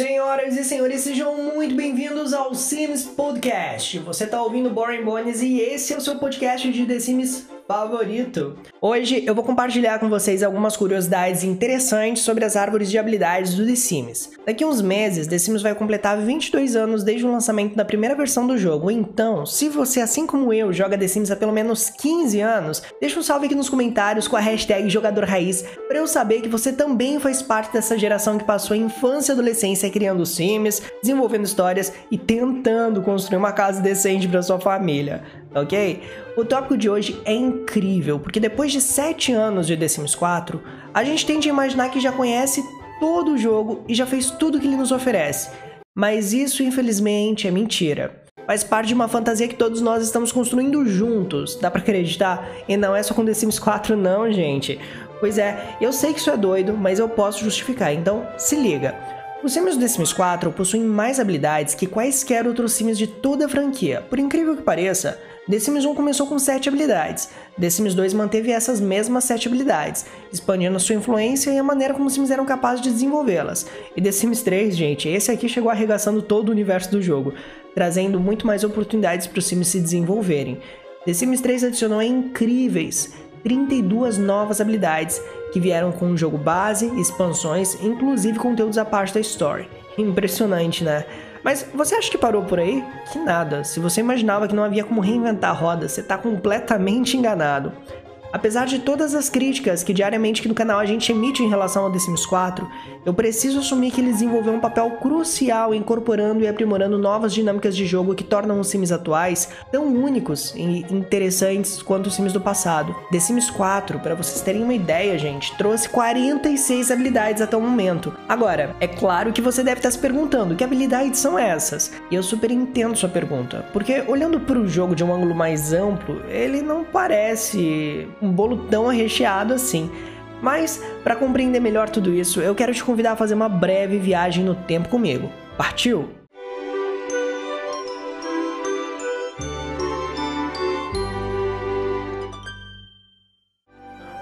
Senhoras e senhores, sejam muito bem-vindos ao Sims Podcast. Você está ouvindo Boring Bones e esse é o seu podcast de The Sims favorito. Hoje eu vou compartilhar com vocês algumas curiosidades interessantes sobre as árvores de habilidades do The Sims. Daqui a uns meses, The Sims vai completar 22 anos desde o lançamento da primeira versão do jogo, então, se você, assim como eu, joga The Sims há pelo menos 15 anos, deixa um salve aqui nos comentários com a hashtag Jogador Raiz para eu saber que você também faz parte dessa geração que passou a infância e adolescência criando Sims, desenvolvendo histórias e tentando construir uma casa decente para sua família ok? O tópico de hoje é incrível, porque depois de 7 anos de The Sims 4, a gente tende a imaginar que já conhece todo o jogo e já fez tudo que ele nos oferece. Mas isso, infelizmente, é mentira. Faz parte de uma fantasia que todos nós estamos construindo juntos, dá pra acreditar? E não é só com The Sims 4 não, gente. Pois é, eu sei que isso é doido, mas eu posso justificar, então se liga. Os Sims do The Sims 4 possuem mais habilidades que quaisquer outros Sims de toda a franquia. Por incrível que pareça, The Sims 1 começou com 7 habilidades, The Sims 2 manteve essas mesmas 7 habilidades, expandindo sua influência e a maneira como os Sims eram capazes de desenvolvê-las. E The Sims 3, gente, esse aqui chegou arregaçando todo o universo do jogo, trazendo muito mais oportunidades para os Sims se desenvolverem. The Sims 3 adicionou incríveis 32 novas habilidades que vieram com o jogo base, expansões, inclusive conteúdos à parte da story. Impressionante, né? Mas você acha que parou por aí? Que nada. Se você imaginava que não havia como reinventar a roda, você está completamente enganado. Apesar de todas as críticas que diariamente aqui no canal a gente emite em relação ao The Sims 4, eu preciso assumir que ele desenvolveu um papel crucial incorporando e aprimorando novas dinâmicas de jogo que tornam os Sims atuais tão únicos e interessantes quanto os Sims do passado. The Sims 4, para vocês terem uma ideia, gente, trouxe 46 habilidades até o momento. Agora, é claro que você deve estar se perguntando que habilidades são essas? E eu super entendo sua pergunta, porque olhando para o jogo de um ângulo mais amplo, ele não parece um bolo tão recheado assim. Mas, para compreender melhor tudo isso, eu quero te convidar a fazer uma breve viagem no tempo comigo. Partiu?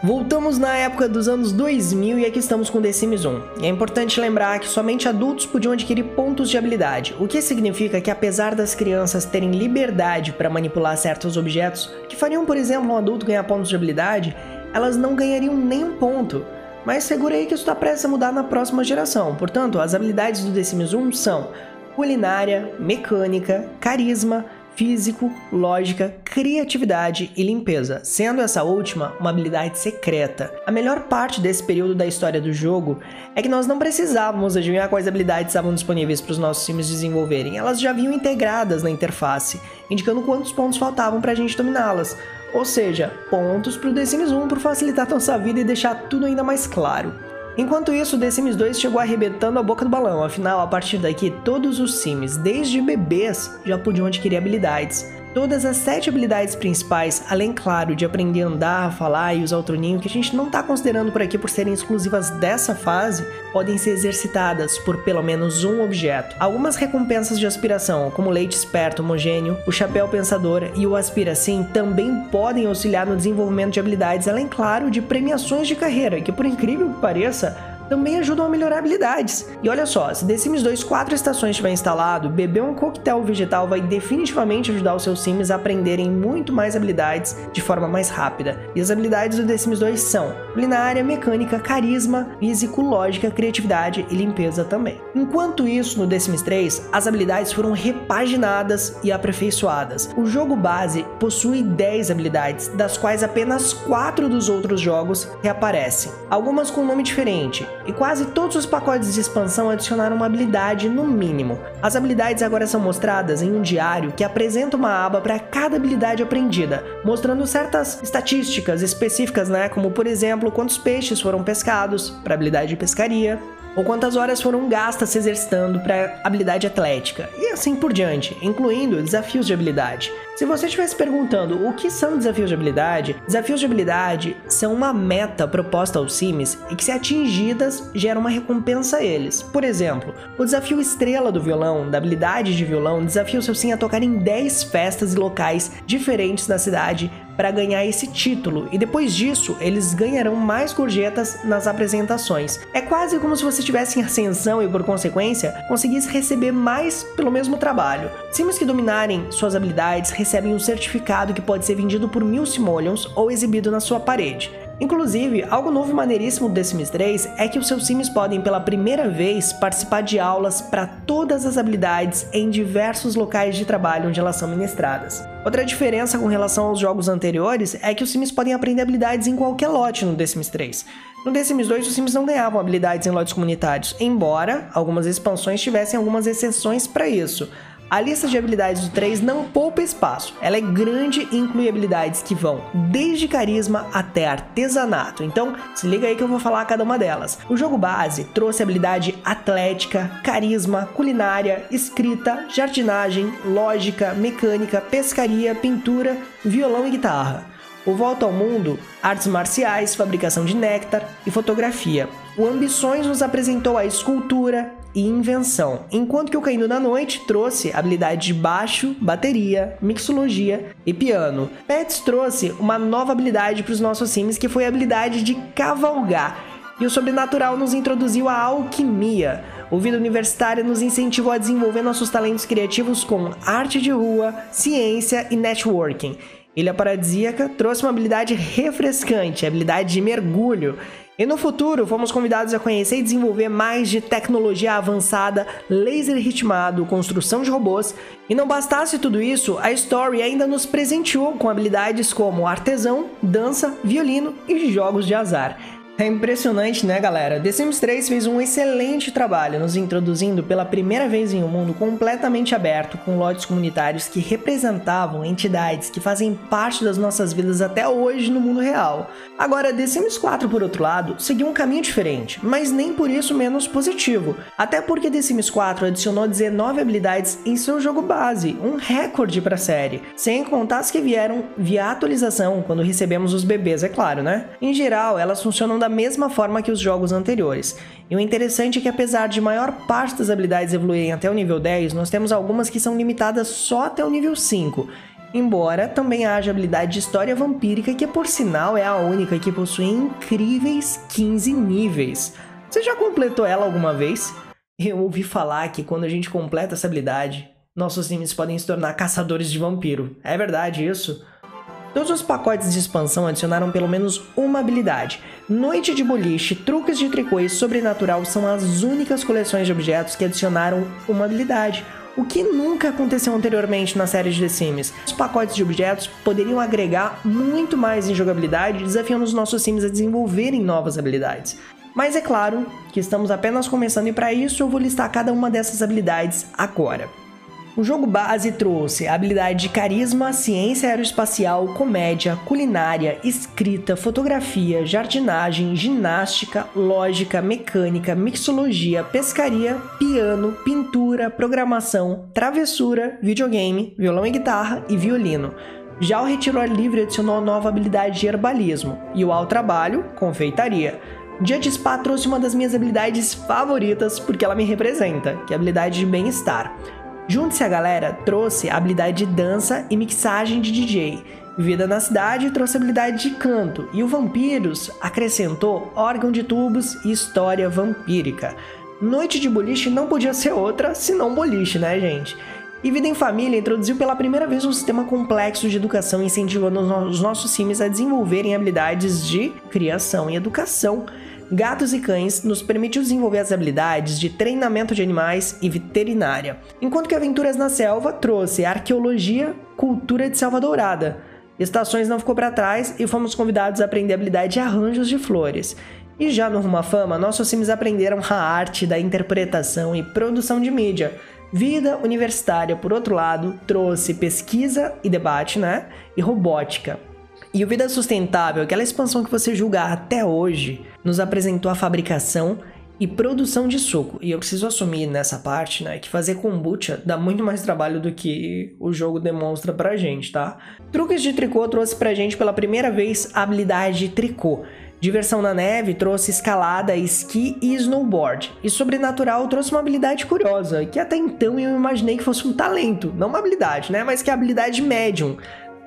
Voltamos na época dos anos 2000 e aqui estamos com The Sims 1. E é importante lembrar que somente adultos podiam adquirir pontos de habilidade, o que significa que apesar das crianças terem liberdade para manipular certos objetos, que fariam, por exemplo, um adulto ganhar pontos de habilidade, elas não ganhariam nenhum ponto. Mas segura aí que isso está prestes a mudar na próxima geração. Portanto, as habilidades do The Sims 1 são culinária, mecânica, carisma, físico, lógica, criatividade e limpeza, sendo essa última uma habilidade secreta. A melhor parte desse período da história do jogo é que nós não precisávamos adivinhar quais habilidades estavam disponíveis para os nossos times desenvolverem, elas já vinham integradas na interface, indicando quantos pontos faltavam para a gente dominá-las. Ou seja, pontos para o The Sims 1 por facilitar nossa vida e deixar tudo ainda mais claro. Enquanto isso, The Sims 2 chegou arrebentando a boca do balão, afinal, a partir daqui, todos os Sims, desde bebês, já podiam adquirir habilidades. Todas as sete habilidades principais, além, claro, de aprender a andar, falar e usar o troninho, que a gente não está considerando por aqui por serem exclusivas dessa fase, podem ser exercitadas por pelo menos um objeto. Algumas recompensas de aspiração, como o leite esperto homogêneo, o chapéu pensador e o aspira sim, também podem auxiliar no desenvolvimento de habilidades, além, claro, de premiações de carreira, que por incrível que pareça, também ajudam a melhorar habilidades. E olha só, se The Sims 2 quatro estações estiver instalado, beber um coquetel vegetal vai definitivamente ajudar os seus Sims a aprenderem muito mais habilidades de forma mais rápida. E as habilidades do The Sims 2 são culinária, mecânica, carisma, físico, lógica, criatividade e limpeza também. Enquanto isso, no The Sims 3, as habilidades foram repaginadas e aperfeiçoadas. O jogo base possui 10 habilidades, das quais apenas 4 dos outros jogos reaparecem. Algumas com nome diferente, e quase todos os pacotes de expansão adicionaram uma habilidade no mínimo. As habilidades agora são mostradas em um diário que apresenta uma aba para cada habilidade aprendida, mostrando certas estatísticas específicas, né, como por exemplo quantos peixes foram pescados para habilidade de pescaria, ou quantas horas foram gastas se exercitando para habilidade atlética, e assim por diante, incluindo desafios de habilidade. Se você estivesse perguntando o que são desafios de habilidade, desafios de habilidade são uma meta proposta aos Sims e que, se atingidas, geram uma recompensa a eles. Por exemplo, o desafio estrela do violão, da habilidade de violão, desafia o seu Sim a tocar em 10 festas e locais diferentes da cidade para ganhar esse título, e depois disso eles ganharão mais gorjetas nas apresentações. É quase como se você estivesse em ascensão e, por consequência, conseguisse receber mais pelo mesmo trabalho. Sims que dominarem suas habilidades recebem um certificado que pode ser vendido por mil simoleons ou exibido na sua parede. Inclusive, algo novo e maneiríssimo do The Sims 3 é que os seus Sims podem pela primeira vez participar de aulas para todas as habilidades em diversos locais de trabalho onde elas são ministradas. Outra diferença com relação aos jogos anteriores é que os Sims podem aprender habilidades em qualquer lote no The Sims 3. No The Sims 2, os Sims não ganhavam habilidades em lotes comunitários, embora algumas expansões tivessem algumas exceções para isso. A lista de habilidades do 3 não poupa espaço. Ela é grande e inclui habilidades que vão desde carisma até artesanato. Então, se liga aí que eu vou falar cada uma delas. O jogo base trouxe habilidade atlética, carisma, culinária, escrita, jardinagem, lógica, mecânica, pescaria, pintura, violão e guitarra. O Volta ao Mundo, artes marciais, fabricação de néctar e fotografia. O Ambições nos apresentou a escultura, e invenção, enquanto que o Caindo da Noite trouxe habilidade de baixo, bateria, mixologia e piano. Pets trouxe uma nova habilidade para os nossos sims que foi a habilidade de cavalgar. E o Sobrenatural nos introduziu a alquimia. O Vida Universitária nos incentivou a desenvolver nossos talentos criativos com arte de rua, ciência e networking. Ilha Paradisíaca trouxe uma habilidade refrescante, a habilidade de mergulho. E no futuro, fomos convidados a conhecer e desenvolver mais de tecnologia avançada, laser ritmado, construção de robôs. E não bastasse tudo isso, a Story ainda nos presenteou com habilidades como artesão, dança, violino e jogos de azar. É impressionante, né, galera? The Sims 3 fez um excelente trabalho nos introduzindo pela primeira vez em um mundo completamente aberto, com lotes comunitários que representavam entidades que fazem parte das nossas vidas até hoje no mundo real. Agora, The Sims 4, por outro lado, seguiu um caminho diferente, mas nem por isso menos positivo. Até porque The Sims 4 adicionou 19 habilidades em seu jogo base, um recorde para a série, sem contar as que vieram via atualização quando recebemos os bebês, é claro, né? Em geral, elas funcionam da da mesma forma que os jogos anteriores. E o interessante é que apesar de maior parte das habilidades evoluírem até o nível 10, nós temos algumas que são limitadas só até o nível 5. Embora também haja habilidade de história vampírica, que por sinal é a única que possui incríveis 15 níveis. Você já completou ela alguma vez? Eu ouvi falar que quando a gente completa essa habilidade, nossos times podem se tornar caçadores de vampiro. É verdade isso? Todos os pacotes de expansão adicionaram pelo menos uma habilidade. Noite de Boliche, Truques de Tricô e Sobrenatural são as únicas coleções de objetos que adicionaram uma habilidade, o que nunca aconteceu anteriormente na série de The Sims. Os pacotes de objetos poderiam agregar muito mais em jogabilidade, desafiando os nossos Sims a desenvolverem novas habilidades. Mas é claro que estamos apenas começando e para isso eu vou listar cada uma dessas habilidades agora. O jogo base trouxe habilidade de carisma, ciência aeroespacial, comédia, culinária, escrita, fotografia, jardinagem, ginástica, lógica, mecânica, mixologia, pescaria, piano, pintura, programação, travessura, videogame, violão e guitarra e violino. Já o Retiro Livre adicionou nova habilidade de herbalismo e o Ao Trabalho, confeitaria. Dia de Spa trouxe uma das minhas habilidades favoritas porque ela me representa, que é a habilidade de bem-estar. Junte-se a galera trouxe habilidade de dança e mixagem de DJ. Vida na Cidade trouxe habilidade de canto. E o Vampiros acrescentou órgão de tubos e história vampírica. Noite de Boliche não podia ser outra senão boliche, né, gente? E Vida em Família introduziu pela primeira vez um sistema complexo de educação, incentivando os nossos sims a desenvolverem habilidades de criação e educação. Gatos e Cães nos permitiu desenvolver as habilidades de treinamento de animais e veterinária, enquanto que Aventuras na Selva trouxe arqueologia, cultura de selva dourada. Estações não ficou para trás e fomos convidados a aprender a habilidade de arranjos de flores. E já no Rumo à Fama, nossos times aprenderam a arte da interpretação e produção de mídia. Vida Universitária, por outro lado, trouxe pesquisa e debate, né? E robótica. E o Vida Sustentável, aquela expansão que você julga até hoje, nos apresentou a fabricação e produção de suco. E eu preciso assumir nessa parte, né, que fazer kombucha dá muito mais trabalho do que o jogo demonstra pra gente, tá? Truques de tricô trouxe pra gente pela primeira vez a habilidade de tricô. Diversão na neve trouxe escalada, esqui e snowboard. E sobrenatural trouxe uma habilidade curiosa, que até então eu imaginei que fosse um talento, não uma habilidade, né, mas que é a habilidade médium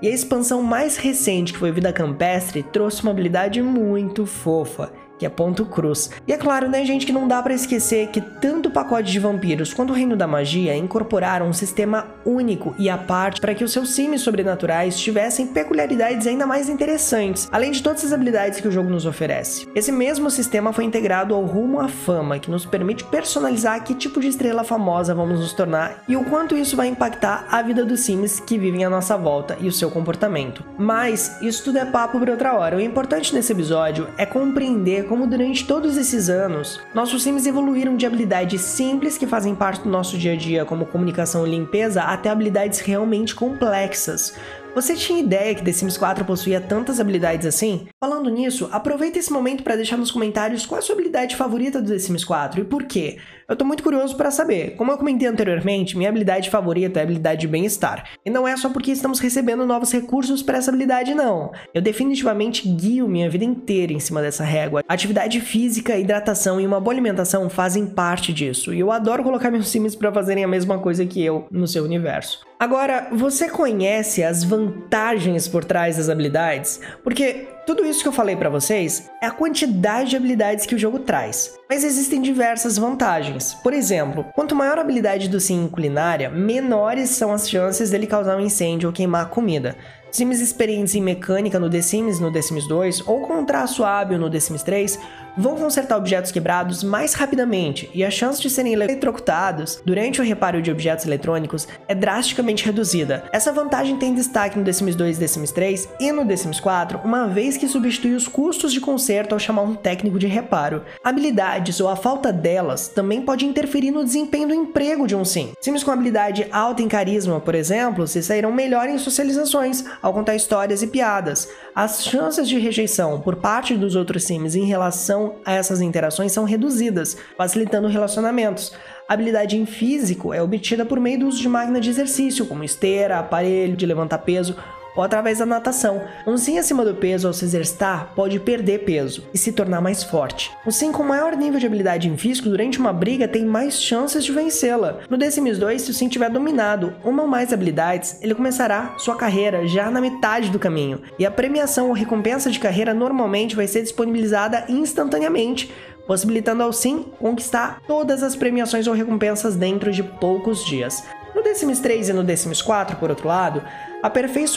E a expansão mais recente, que foi Vida Campestre, trouxe uma habilidade muito fofa que é ponto cruz. E é claro, né, gente, que não dá para esquecer que tanto o pacote de vampiros quanto o Reino da Magia incorporaram um sistema único e à parte para que os seus sims sobrenaturais tivessem peculiaridades ainda mais interessantes, além de todas as habilidades que o jogo nos oferece. Esse mesmo sistema foi integrado ao Rumo à Fama, que nos permite personalizar que tipo de estrela famosa vamos nos tornar e o quanto isso vai impactar a vida dos sims que vivem à nossa volta e o seu comportamento. Mas isso tudo é papo para outra hora. O importante nesse episódio é compreender como durante todos esses anos, nossos sims evoluíram de habilidades simples que fazem parte do nosso dia a dia, como comunicação e limpeza, até habilidades realmente complexas, você tinha ideia que The Sims 4 possuía tantas habilidades assim? Falando nisso, aproveita esse momento para deixar nos comentários qual é a sua habilidade favorita do The Sims 4 e por quê. Eu tô muito curioso para saber. Como eu comentei anteriormente, minha habilidade favorita é a habilidade de bem-estar. E não é só porque estamos recebendo novos recursos para essa habilidade, não. Eu definitivamente guio minha vida inteira em cima dessa régua. Atividade física, hidratação e uma boa alimentação fazem parte disso. E eu adoro colocar meus sims para fazerem a mesma coisa que eu no seu universo. Agora, você conhece as vantagens por trás das habilidades? Porque tudo isso que eu falei para vocês é a quantidade de habilidades que o jogo traz. Mas existem diversas vantagens. Por exemplo, quanto maior a habilidade do sim em culinária, menores são as chances dele causar um incêndio ou queimar comida. Sims experientes em mecânica no The Sims no The Sims 2 ou com um traço hábil no The Sims 3 vão consertar objetos quebrados mais rapidamente e a chance de serem eletrocutados durante o reparo de objetos eletrônicos é drasticamente reduzida. Essa vantagem tem destaque no The Sims 2 e The Sims 3 e no The Sims 4, uma vez que substitui os custos de conserto ao chamar um técnico de reparo. Habilidades ou a falta delas também pode interferir no desempenho do emprego de um sim. Sims com habilidade alta em carisma, por exemplo, se sairão melhor em socializações, ao contar histórias e piadas. As chances de rejeição por parte dos outros sims em relação a essas interações são reduzidas, facilitando relacionamentos. A habilidade em físico é obtida por meio do uso de máquina de exercício, como esteira, aparelho de levantar peso ou através da natação. Um sim acima do peso ao se exercitar pode perder peso e se tornar mais forte. O sim com maior nível de habilidade em físico durante uma briga tem mais chances de vencê-la. No The Sims 2, se o sim tiver dominado uma ou mais habilidades, ele começará sua carreira já na metade do caminho, e a premiação ou recompensa de carreira normalmente vai ser disponibilizada instantaneamente, possibilitando ao Sim conquistar todas as premiações ou recompensas dentro de poucos dias. No The Sims 3 e no The Sims 4, por outro lado, A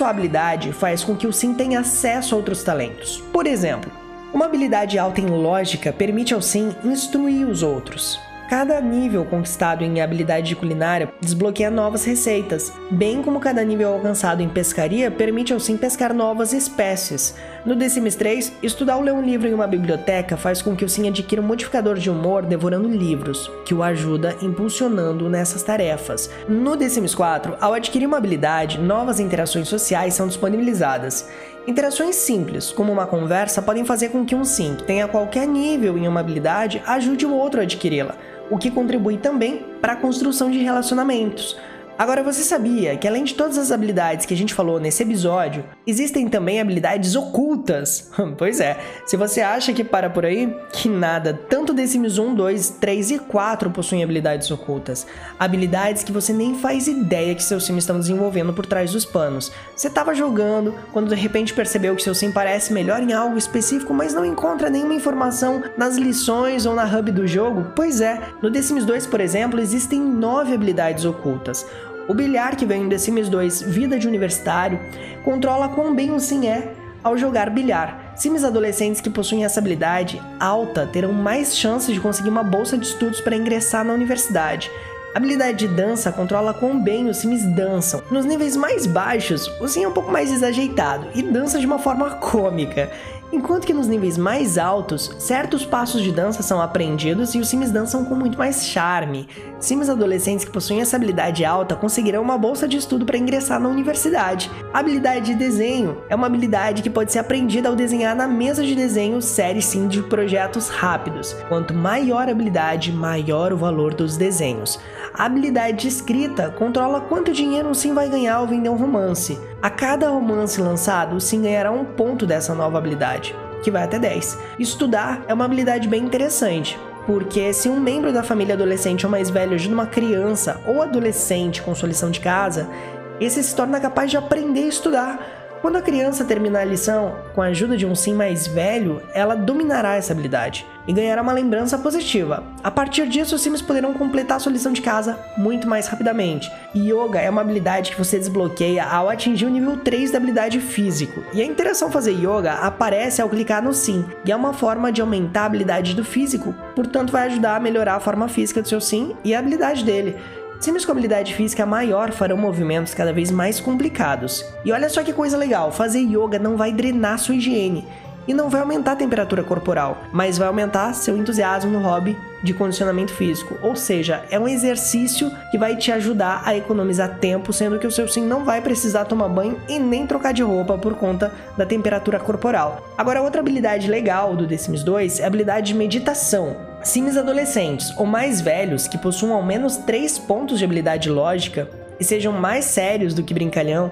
habilidade faz com que o Sim tenha acesso a outros talentos. Por exemplo, uma habilidade alta em lógica permite ao Sim instruir os outros. Cada nível conquistado em habilidade de culinária desbloqueia novas receitas, bem como cada nível alcançado em pescaria permite ao sim pescar novas espécies. No The Sims 3, estudar ou ler um livro em uma biblioteca faz com que o sim adquira um modificador de humor devorando livros, que o ajuda impulsionando nessas tarefas. No The Sims 4, ao adquirir uma habilidade, novas interações sociais são disponibilizadas. Interações simples, como uma conversa, podem fazer com que um sim que tenha qualquer nível em uma habilidade ajude o outro a adquiri-la o que contribui também para a construção de relacionamentos. Agora, você sabia que além de todas as habilidades que a gente falou nesse episódio, existem também habilidades ocultas? pois é, se você acha que para por aí, que nada, tanto The Sims 1, 2, 3 e 4 possuem habilidades ocultas. Habilidades que você nem faz ideia que seus sims estão desenvolvendo por trás dos panos. Você estava jogando, quando de repente percebeu que seu sim parece melhor em algo específico, mas não encontra nenhuma informação nas lições ou na hub do jogo? Pois é, no The Sims 2, por exemplo, existem 9 habilidades ocultas. O bilhar que vem em The Sims 2 Vida de Universitário controla quão bem o Sim é ao jogar bilhar. Sims adolescentes que possuem essa habilidade alta terão mais chances de conseguir uma bolsa de estudos para ingressar na universidade. A habilidade de dança controla quão bem os Sims dançam. Nos níveis mais baixos, o Sim é um pouco mais desajeitado e dança de uma forma cômica. Enquanto que nos níveis mais altos, certos passos de dança são aprendidos e os sims dançam com muito mais charme. Sims adolescentes que possuem essa habilidade alta conseguirão uma bolsa de estudo para ingressar na universidade. A habilidade de desenho é uma habilidade que pode ser aprendida ao desenhar na mesa de desenho série sim de projetos rápidos. Quanto maior a habilidade, maior o valor dos desenhos. A habilidade de escrita controla quanto dinheiro um sim vai ganhar ao vender um romance. A cada romance lançado, o sim ganhará um ponto dessa nova habilidade, que vai até 10. Estudar é uma habilidade bem interessante, porque se um membro da família adolescente ou mais velho ajuda uma criança ou adolescente com sua lição de casa, esse se torna capaz de aprender a estudar. Quando a criança terminar a lição com a ajuda de um sim mais velho, ela dominará essa habilidade e ganhará uma lembrança positiva. A partir disso, os sims poderão completar sua lição de casa muito mais rapidamente. Yoga é uma habilidade que você desbloqueia ao atingir o nível 3 da habilidade físico. E a interação fazer yoga aparece ao clicar no sim, e é uma forma de aumentar a habilidade do físico, portanto vai ajudar a melhorar a forma física do seu sim e a habilidade dele. Sims com habilidade física maior farão movimentos cada vez mais complicados. E olha só que coisa legal, fazer yoga não vai drenar sua higiene e não vai aumentar a temperatura corporal, mas vai aumentar seu entusiasmo no hobby de condicionamento físico. Ou seja, é um exercício que vai te ajudar a economizar tempo, sendo que o seu sim não vai precisar tomar banho e nem trocar de roupa por conta da temperatura corporal. Agora, outra habilidade legal do The Sims 2 é a habilidade de meditação. Sims adolescentes ou mais velhos que possuam ao menos 3 pontos de habilidade lógica e sejam mais sérios do que brincalhão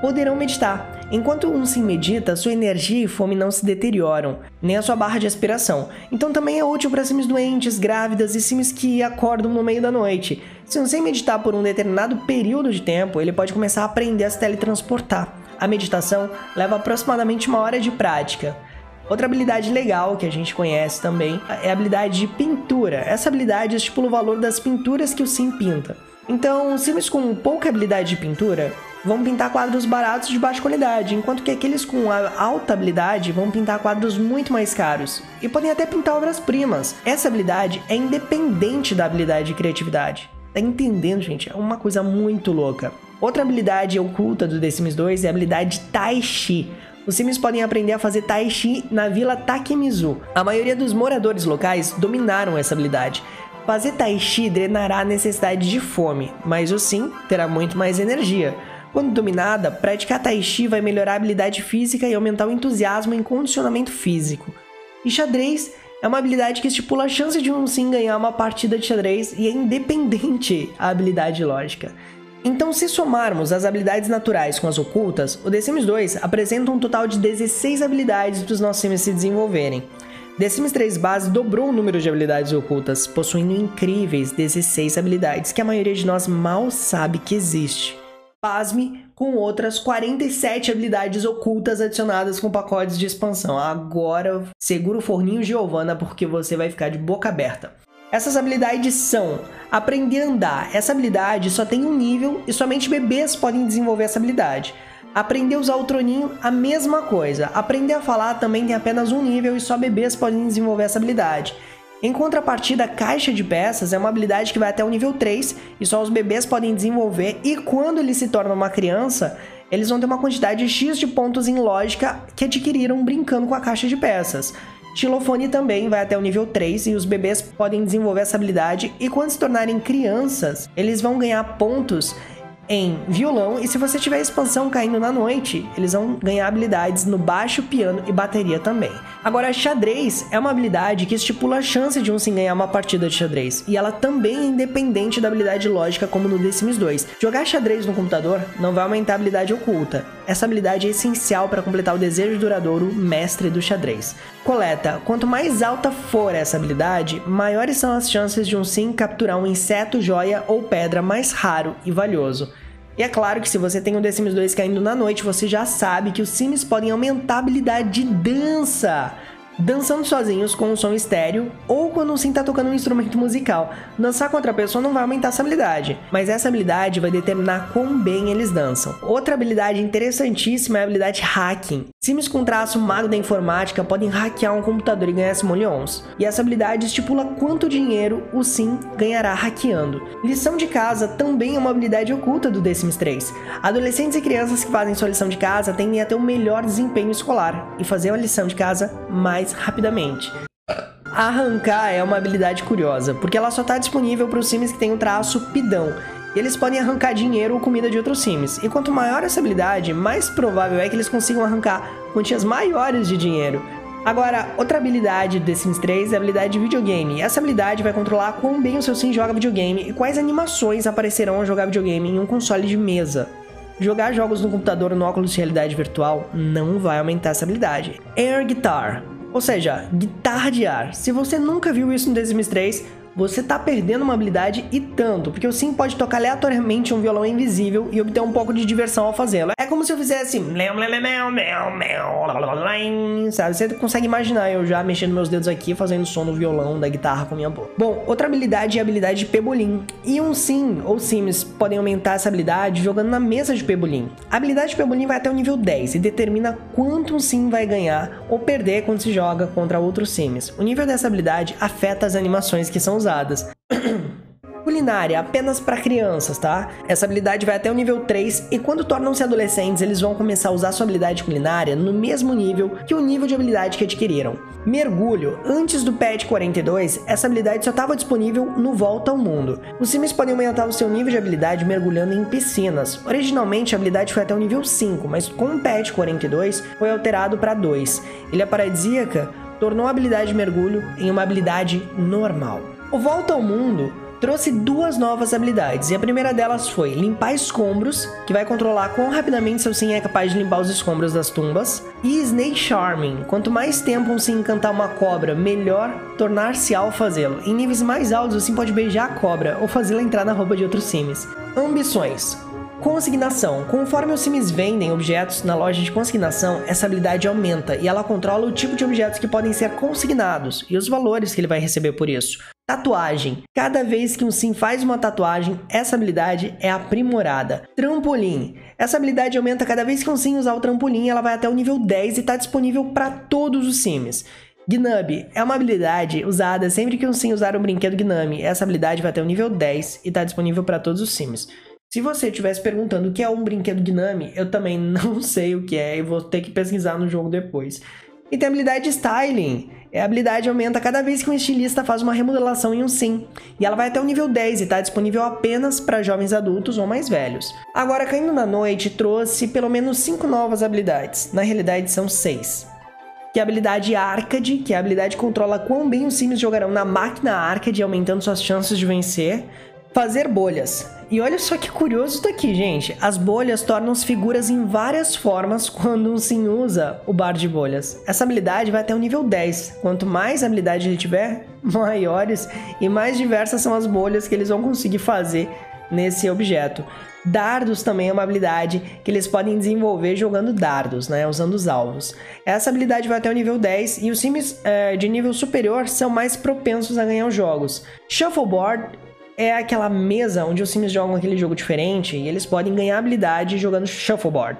poderão meditar. Enquanto um sim medita, sua energia e fome não se deterioram, nem a sua barra de aspiração. Então também é útil para sims doentes, grávidas e sims que acordam no meio da noite. Se um sim meditar por um determinado período de tempo, ele pode começar a aprender a se teletransportar. A meditação leva aproximadamente uma hora de prática. Outra habilidade legal que a gente conhece também é a habilidade de pintura. Essa habilidade estipula o valor das pinturas que o Sim pinta. Então, sims com pouca habilidade de pintura vão pintar quadros baratos de baixa qualidade, enquanto que aqueles com alta habilidade vão pintar quadros muito mais caros e podem até pintar obras-primas. Essa habilidade é independente da habilidade de criatividade. Tá entendendo, gente? É uma coisa muito louca. Outra habilidade oculta do The Sims 2 é a habilidade Tai Chi. Os sims podem aprender a fazer tai chi na vila Takemizu. A maioria dos moradores locais dominaram essa habilidade. Fazer tai chi drenará a necessidade de fome, mas o sim terá muito mais energia. Quando dominada, praticar tai chi vai melhorar a habilidade física e aumentar o entusiasmo em condicionamento físico. E xadrez é uma habilidade que estipula a chance de um sim ganhar uma partida de xadrez e é independente a habilidade lógica. Então, se somarmos as habilidades naturais com as ocultas, o The Sims 2 apresenta um total de 16 habilidades para os nossos sims se desenvolverem. The Sims 3 base dobrou o número de habilidades ocultas, possuindo incríveis 16 habilidades que a maioria de nós mal sabe que existe. Pasme com outras 47 habilidades ocultas adicionadas com pacotes de expansão. Agora, segura o forninho Giovanna porque você vai ficar de boca aberta. Essas habilidades são aprender a andar. Essa habilidade só tem um nível e somente bebês podem desenvolver essa habilidade. Aprender a usar o troninho, a mesma coisa. Aprender a falar também tem apenas um nível e só bebês podem desenvolver essa habilidade. Em contrapartida, caixa de peças é uma habilidade que vai até o nível 3 e só os bebês podem desenvolver, e quando eles se tornam uma criança, eles vão ter uma quantidade X de pontos em lógica que adquiriram brincando com a caixa de peças. Xilofone também vai até o nível 3 e os bebês podem desenvolver essa habilidade e quando se tornarem crianças, eles vão ganhar pontos em violão e se você tiver expansão caindo na noite, eles vão ganhar habilidades no baixo, piano e bateria também. Agora, xadrez é uma habilidade que estipula a chance de um sim ganhar uma partida de xadrez, e ela também é independente da habilidade lógica como no The Sims 2. Jogar xadrez no computador não vai aumentar a habilidade oculta. Essa habilidade é essencial para completar o desejo duradouro mestre do xadrez. Coleta: quanto mais alta for essa habilidade, maiores são as chances de um sim capturar um inseto, joia ou pedra mais raro e valioso. E é claro que se você tem o The Sims 2 caindo na noite, você já sabe que os Sims podem aumentar a habilidade de dança dançando sozinhos com um som estéreo ou quando sim tá tocando um instrumento musical. Dançar com outra pessoa não vai aumentar essa habilidade, mas essa habilidade vai determinar quão bem eles dançam. Outra habilidade interessantíssima é a habilidade hacking. Sims com traço mago da informática podem hackear um computador e ganhar simoleons. E essa habilidade estipula quanto dinheiro o Sim ganhará hackeando. Lição de casa também é uma habilidade oculta do The Sims 3. Adolescentes e crianças que fazem sua lição de casa tendem a ter um melhor desempenho escolar e fazer a lição de casa mais rapidamente. Arrancar é uma habilidade curiosa, porque ela só está disponível para os sims que têm o traço pidão. E eles podem arrancar dinheiro ou comida de outros sims. E quanto maior essa habilidade, mais provável é que eles consigam arrancar quantias maiores de dinheiro. Agora, outra habilidade do The Sims 3 é a habilidade de videogame. Essa habilidade vai controlar quão bem o seu sim joga videogame e quais animações aparecerão ao jogar videogame em um console de mesa. Jogar jogos no computador no óculos de realidade virtual não vai aumentar essa habilidade. Air Guitar ou seja, guitarra de ar. Se você nunca viu isso no The Sims 3, você tá perdendo uma habilidade e tanto, porque o sim pode tocar aleatoriamente um violão invisível e obter um pouco de diversão ao fazê-lo. Como se eu fizesse sabe? Você consegue imaginar eu já mexendo meus dedos aqui, fazendo som no violão da guitarra com minha boca. Bom, outra habilidade é a habilidade de Pebolim. E um sim ou sims podem aumentar essa habilidade jogando na mesa de Pebolim. A habilidade de Pebolim vai até o nível 10 e determina quanto um sim vai ganhar ou perder quando se joga contra outros sims. O nível dessa habilidade afeta as animações que são usadas. Culinária, apenas para crianças, tá? Essa habilidade vai até o nível 3 e quando tornam-se adolescentes, eles vão começar a usar sua habilidade culinária no mesmo nível que o nível de habilidade que adquiriram. Mergulho, antes do patch 42, essa habilidade só estava disponível no Volta ao Mundo. Os sims podem aumentar o seu nível de habilidade mergulhando em piscinas. Originalmente a habilidade foi até o nível 5, mas com o patch 42 foi alterado para 2. Ilha Paradisíaca tornou a habilidade de mergulho em uma habilidade normal. O Volta ao Mundo trouxe duas novas habilidades, e a primeira delas foi limpar escombros, que vai controlar quão rapidamente seu sim é capaz de limpar os escombros das tumbas, e Snake Charming, quanto mais tempo um sim encantar uma cobra, melhor tornar-se ao fazê-lo. Em níveis mais altos, o sim pode beijar a cobra ou fazê-la entrar na roupa de outros sims. Ambições. Consignação. Conforme os sims vendem objetos na loja de consignação, essa habilidade aumenta e ela controla o tipo de objetos que podem ser consignados e os valores que ele vai receber por isso. Tatuagem. Cada vez que um sim faz uma tatuagem, essa habilidade é aprimorada. Trampolim. Essa habilidade aumenta cada vez que um sim usar o trampolim, ela vai até o nível 10 e está disponível para todos os sims. Gnub é uma habilidade usada sempre que um sim usar o brinquedo Gnami. Essa habilidade vai até o nível 10 e está disponível para todos os sims. Se você estivesse perguntando o que é um brinquedo Gnami, eu também não sei o que é e vou ter que pesquisar no jogo depois. E tem a habilidade de Styling. É, a habilidade aumenta cada vez que um estilista faz uma remodelação em um sim. E ela vai até o nível 10 e está disponível apenas para jovens adultos ou mais velhos. Agora, Caindo na Noite trouxe pelo menos 5 novas habilidades. Na realidade, são 6 que é a habilidade Arcade, que é a habilidade que controla quão bem os sims jogarão na máquina Arcade, aumentando suas chances de vencer. Fazer bolhas. E olha só que curioso daqui, gente. As bolhas tornam-se figuras em várias formas quando um sim usa o bar de bolhas. Essa habilidade vai até o nível 10. Quanto mais habilidade ele tiver, maiores e mais diversas são as bolhas que eles vão conseguir fazer nesse objeto. Dardos também é uma habilidade que eles podem desenvolver jogando dardos, né, usando os alvos. Essa habilidade vai até o nível 10 e os sims é, de nível superior são mais propensos a ganhar os jogos. Shuffleboard é aquela mesa onde os sims jogam aquele jogo diferente e eles podem ganhar habilidade jogando shuffleboard.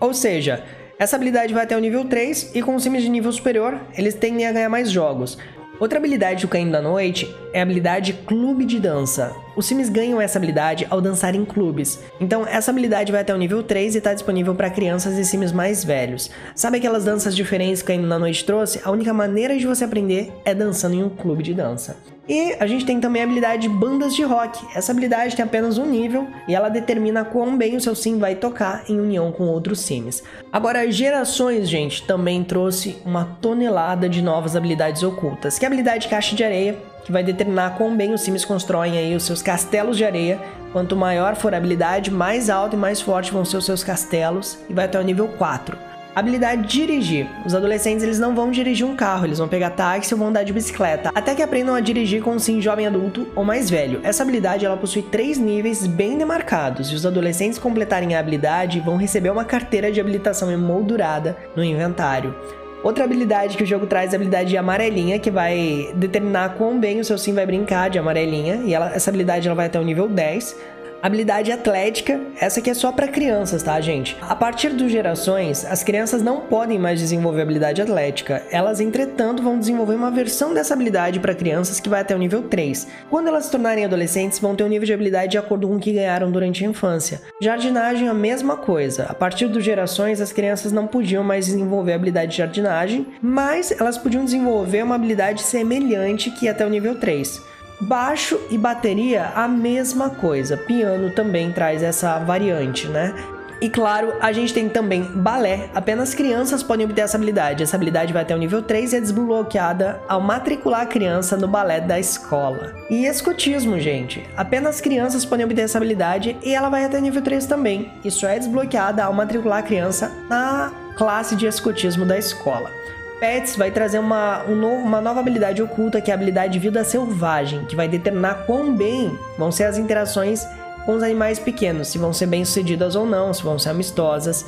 Ou seja, essa habilidade vai até o nível 3 e com os sims de nível superior, eles tendem a ganhar mais jogos. Outra habilidade do Caindo da Noite é a habilidade Clube de Dança. Os sims ganham essa habilidade ao dançar em clubes. Então, essa habilidade vai até o nível 3 e está disponível para crianças e sims mais velhos. Sabe aquelas danças diferentes que Caindo da Noite trouxe? A única maneira de você aprender é dançando em um clube de dança. E a gente tem também a habilidade de bandas de rock. Essa habilidade tem apenas um nível e ela determina quão bem o seu sim vai tocar em união com outros sims. Agora, gerações, gente, também trouxe uma tonelada de novas habilidades ocultas, que é a habilidade caixa de areia, que vai determinar quão bem os sims constroem aí os seus castelos de areia. Quanto maior for a habilidade, mais alto e mais forte vão ser os seus castelos e vai até o nível 4. Habilidade dirigir. Os adolescentes eles não vão dirigir um carro, eles vão pegar táxi ou vão andar de bicicleta, até que aprendam a dirigir com um sim jovem adulto ou mais velho. Essa habilidade ela possui três níveis bem demarcados e os adolescentes completarem a habilidade vão receber uma carteira de habilitação emoldurada no inventário. Outra habilidade que o jogo traz é a habilidade de amarelinha, que vai determinar quão bem o seu sim vai brincar de amarelinha, e ela, essa habilidade ela vai até o nível 10. Habilidade atlética, essa aqui é só para crianças, tá, gente? A partir dos gerações, as crianças não podem mais desenvolver habilidade atlética. Elas, entretanto, vão desenvolver uma versão dessa habilidade para crianças que vai até o nível 3. Quando elas se tornarem adolescentes, vão ter um nível de habilidade de acordo com o que ganharam durante a infância. Jardinagem, a mesma coisa. A partir dos gerações, as crianças não podiam mais desenvolver habilidade de jardinagem, mas elas podiam desenvolver uma habilidade semelhante que ia até o nível 3. Baixo e bateria, a mesma coisa. Piano também traz essa variante, né? E claro, a gente tem também balé. Apenas crianças podem obter essa habilidade. Essa habilidade vai até o nível 3 e é desbloqueada ao matricular a criança no balé da escola. E escotismo, gente. Apenas crianças podem obter essa habilidade e ela vai até o nível 3 também. Isso é desbloqueada ao matricular a criança na classe de escotismo da escola. Pets vai trazer uma, um novo, uma nova habilidade oculta, que é a habilidade de vida selvagem, que vai determinar quão bem vão ser as interações com os animais pequenos, se vão ser bem sucedidas ou não, se vão ser amistosas.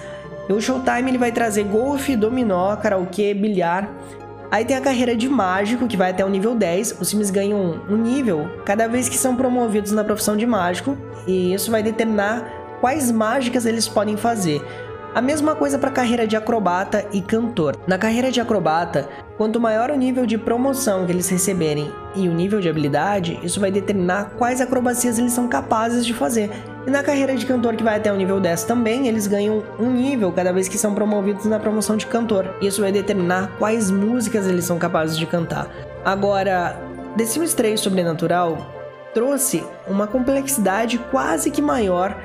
E o Showtime ele vai trazer golfe, dominó, karaokê, bilhar. Aí tem a carreira de mágico, que vai até o nível 10. Os times ganham um nível cada vez que são promovidos na profissão de mágico, e isso vai determinar quais mágicas eles podem fazer. A mesma coisa para a carreira de acrobata e cantor. Na carreira de acrobata, quanto maior o nível de promoção que eles receberem e o nível de habilidade, isso vai determinar quais acrobacias eles são capazes de fazer. E na carreira de cantor, que vai até o nível 10 também, eles ganham um nível cada vez que são promovidos na promoção de cantor. Isso vai determinar quais músicas eles são capazes de cantar. Agora, The Sims 3 Sobrenatural trouxe uma complexidade quase que maior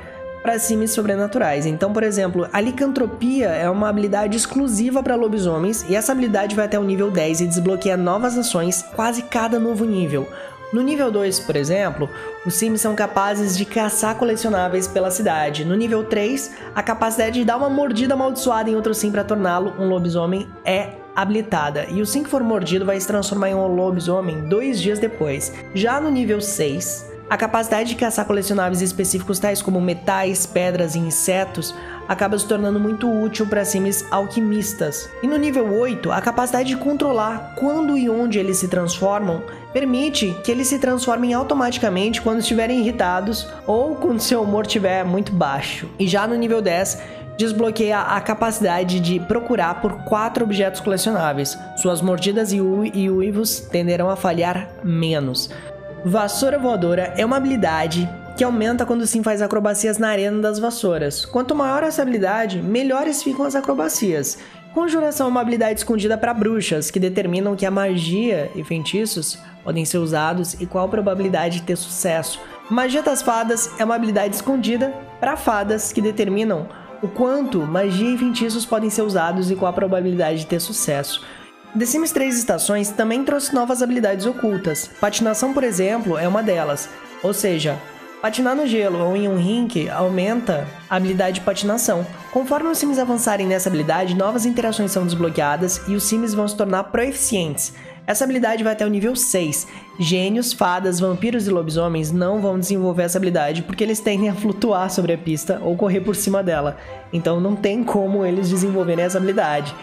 para sims sobrenaturais. Então, por exemplo, a licantropia é uma habilidade exclusiva para lobisomens e essa habilidade vai até o nível 10 e desbloqueia novas ações quase cada novo nível. No nível 2, por exemplo, os Sims são capazes de caçar colecionáveis pela cidade. No nível 3, a capacidade de dar uma mordida amaldiçoada em outro Sim para torná-lo um lobisomem é habilitada, e o Sim que for mordido vai se transformar em um lobisomem dois dias depois. Já no nível 6, a capacidade de caçar colecionáveis específicos tais como metais, pedras e insetos acaba se tornando muito útil para sims alquimistas. E no nível 8, a capacidade de controlar quando e onde eles se transformam permite que eles se transformem automaticamente quando estiverem irritados ou quando seu humor estiver muito baixo. E já no nível 10, desbloqueia a capacidade de procurar por quatro objetos colecionáveis. Suas mordidas e uivos tenderão a falhar menos. Vassoura voadora é uma habilidade que aumenta quando sim faz acrobacias na arena das vassouras. Quanto maior essa habilidade, melhores ficam as acrobacias. Conjuração é uma habilidade escondida para bruxas, que determinam que a magia e feitiços podem ser usados e qual a probabilidade de ter sucesso. Magia das fadas é uma habilidade escondida para fadas, que determinam o quanto magia e feitiços podem ser usados e qual a probabilidade de ter sucesso. The Sims 3 Estações também trouxe novas habilidades ocultas. Patinação, por exemplo, é uma delas. Ou seja, patinar no gelo ou em um rink aumenta a habilidade de patinação. Conforme os Sims avançarem nessa habilidade, novas interações são desbloqueadas e os Sims vão se tornar proeficientes. Essa habilidade vai até o nível 6. Gênios, fadas, vampiros e lobisomens não vão desenvolver essa habilidade porque eles tendem a flutuar sobre a pista ou correr por cima dela. Então não tem como eles desenvolverem essa habilidade.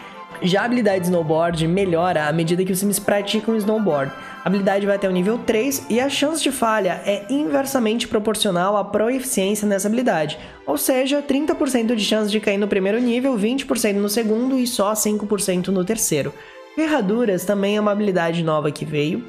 Já a habilidade de snowboard melhora à medida que os sims praticam snowboard. A habilidade vai até o nível 3 e a chance de falha é inversamente proporcional à proeficiência nessa habilidade, ou seja, 30% de chance de cair no primeiro nível, 20% no segundo e só 5% no terceiro. Ferraduras também é uma habilidade nova que veio,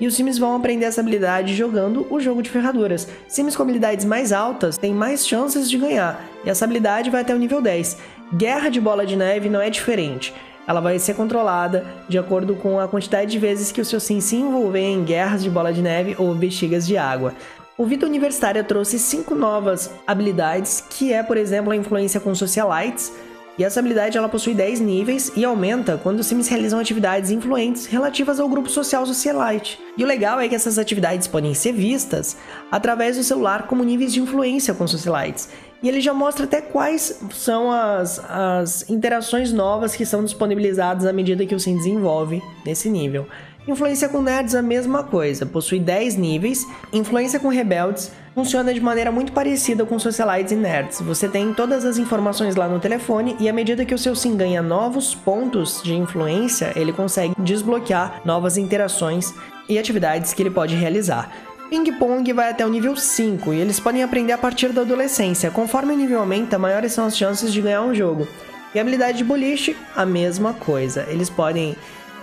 e os sims vão aprender essa habilidade jogando o jogo de ferraduras. Sims com habilidades mais altas têm mais chances de ganhar, e essa habilidade vai até o nível 10. Guerra de bola de neve não é diferente ela vai ser controlada de acordo com a quantidade de vezes que o seu sim se envolver em guerras de bola de neve ou bexigas de água. O Vida Universitária trouxe cinco novas habilidades, que é, por exemplo, a influência com socialites, e essa habilidade ela possui 10 níveis e aumenta quando os sims realizam atividades influentes relativas ao grupo social Socialite. E o legal é que essas atividades podem ser vistas através do celular como níveis de influência com Socialites. E ele já mostra até quais são as, as interações novas que são disponibilizadas à medida que o sim desenvolve nesse nível. Influência com nerds a mesma coisa, possui 10 níveis. Influência com rebeldes funciona de maneira muito parecida com socialites e nerds. Você tem todas as informações lá no telefone e à medida que o seu sim ganha novos pontos de influência, ele consegue desbloquear novas interações e atividades que ele pode realizar. Ping Pong vai até o nível 5 e eles podem aprender a partir da adolescência. Conforme o nível aumenta, maiores são as chances de ganhar um jogo. E a habilidade de boliche, a mesma coisa. Eles podem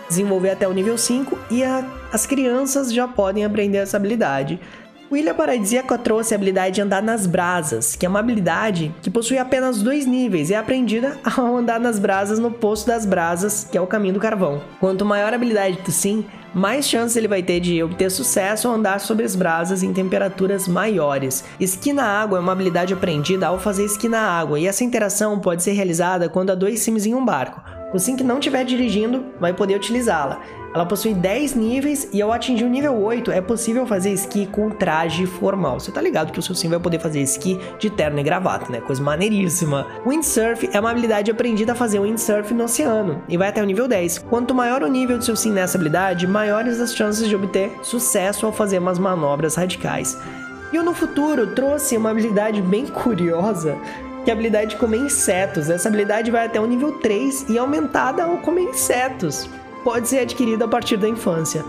desenvolver até o nível 5 e a, as crianças já podem aprender essa habilidade. O Ilha Paradisíaca trouxe a habilidade de andar nas brasas, que é uma habilidade que possui apenas dois níveis e é aprendida ao andar nas brasas no Poço das Brasas, que é o caminho do carvão. Quanto maior a habilidade do Sim, mais chances ele vai ter de obter sucesso ao andar sobre as brasas em temperaturas maiores. Esqui na água é uma habilidade aprendida ao fazer esqui na água, e essa interação pode ser realizada quando há dois sims em um barco. O sim que não estiver dirigindo vai poder utilizá-la. Ela possui 10 níveis e ao atingir o nível 8 é possível fazer esqui com traje formal. Você tá ligado que o seu sim vai poder fazer esqui de terno e gravata, né? Coisa maneiríssima. Windsurf é uma habilidade aprendida a fazer windsurf no oceano e vai até o nível 10. Quanto maior o nível do seu sim nessa habilidade, maiores as chances de obter sucesso ao fazer umas manobras radicais. E eu no futuro trouxe uma habilidade bem curiosa que é a habilidade de comer insetos. Essa habilidade vai até o nível 3 e é aumentada ao comer insetos pode ser adquirido a partir da infância.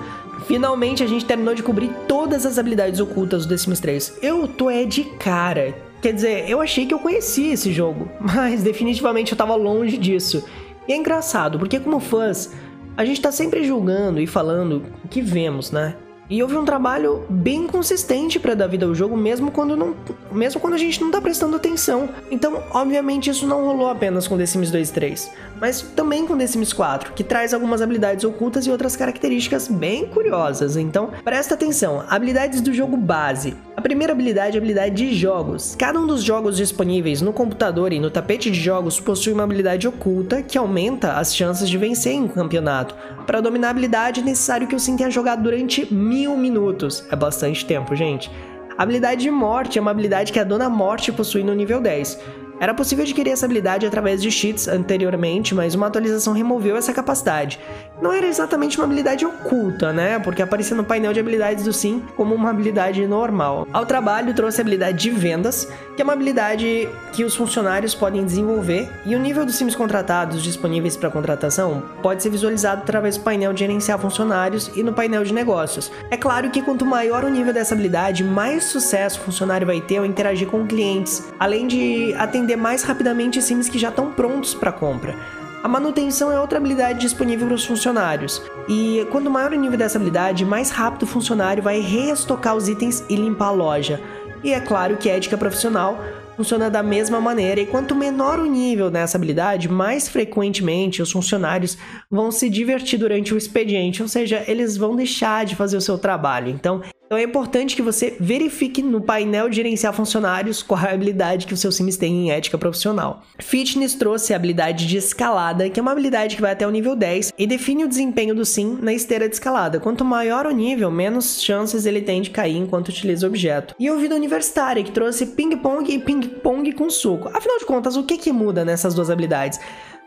Finalmente a gente terminou de cobrir todas as habilidades ocultas do Sims 3. Eu tô é de cara. Quer dizer, eu achei que eu conhecia esse jogo, mas definitivamente eu tava longe disso. E é engraçado, porque como fãs, a gente tá sempre julgando e falando o que vemos, né? E houve um trabalho bem consistente para dar vida ao jogo, mesmo quando não, mesmo quando a gente não tá prestando atenção. Então, obviamente, isso não rolou apenas com The Sims 2 e 3, mas também com The Sims 4, que traz algumas habilidades ocultas e outras características bem curiosas. Então, presta atenção. Habilidades do jogo base. A primeira habilidade é a habilidade de jogos. Cada um dos jogos disponíveis no computador e no tapete de jogos possui uma habilidade oculta que aumenta as chances de vencer em um campeonato. Para dominar a habilidade é necessário que o Sim tenha jogado durante mil minutos. É bastante tempo, gente. A habilidade de morte é uma habilidade que a Dona Morte possui no nível 10. Era possível adquirir essa habilidade através de cheats anteriormente, mas uma atualização removeu essa capacidade. Não era exatamente uma habilidade oculta, né? Porque aparecia no painel de habilidades do Sim como uma habilidade normal. Ao trabalho trouxe a habilidade de vendas, que é uma habilidade que os funcionários podem desenvolver, e o nível dos Sims contratados disponíveis para contratação pode ser visualizado através do painel de gerenciar funcionários e no painel de negócios. É claro que quanto maior o nível dessa habilidade, mais sucesso o funcionário vai ter ao interagir com clientes, além de atender mais rapidamente Sims que já estão prontos para compra. A manutenção é outra habilidade disponível para os funcionários, e quanto maior o nível dessa habilidade, mais rápido o funcionário vai reestocar os itens e limpar a loja. E é claro que a ética profissional funciona da mesma maneira, e quanto menor o nível dessa habilidade, mais frequentemente os funcionários vão se divertir durante o expediente, ou seja, eles vão deixar de fazer o seu trabalho. Então, então é importante que você verifique no painel de gerenciar funcionários qual a habilidade que o seu Sims tem em ética profissional. Fitness trouxe a habilidade de escalada, que é uma habilidade que vai até o nível 10 e define o desempenho do Sim na esteira de escalada. Quanto maior o nível, menos chances ele tem de cair enquanto utiliza o objeto. E o vida universitária, que trouxe ping-pong e ping-pong com suco. Afinal de contas, o que, que muda nessas duas habilidades?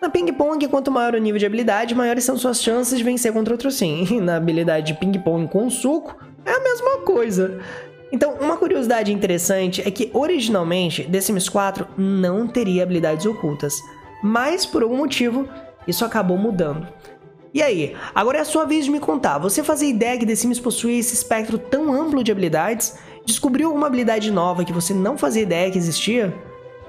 Na ping-pong, quanto maior o nível de habilidade, maiores são suas chances de vencer contra outro sim. E na habilidade de ping-pong com suco, é a mesma coisa. Então, uma curiosidade interessante é que originalmente The Sims 4 não teria habilidades ocultas, mas por algum motivo isso acabou mudando. E aí, agora é a sua vez de me contar. Você fazia ideia que The Sims possuía esse espectro tão amplo de habilidades? Descobriu alguma habilidade nova que você não fazia ideia que existia?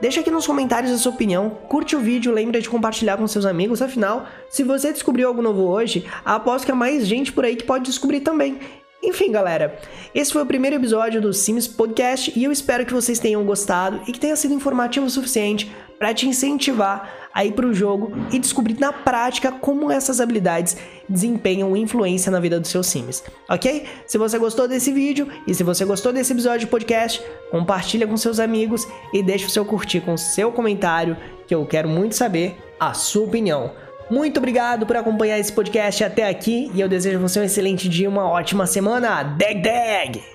Deixa aqui nos comentários a sua opinião, curte o vídeo, lembra de compartilhar com seus amigos, afinal, se você descobriu algo novo hoje, aposto que há mais gente por aí que pode descobrir também. Enfim, galera, esse foi o primeiro episódio do Sims Podcast e eu espero que vocês tenham gostado e que tenha sido informativo o suficiente para te incentivar a ir para o jogo e descobrir na prática como essas habilidades desempenham influência na vida dos seus Sims, ok? Se você gostou desse vídeo e se você gostou desse episódio de podcast, compartilha com seus amigos e deixa o seu curtir com seu comentário, que eu quero muito saber a sua opinião. Muito obrigado por acompanhar esse podcast até aqui e eu desejo a você um excelente dia, uma ótima semana. Deg Deg!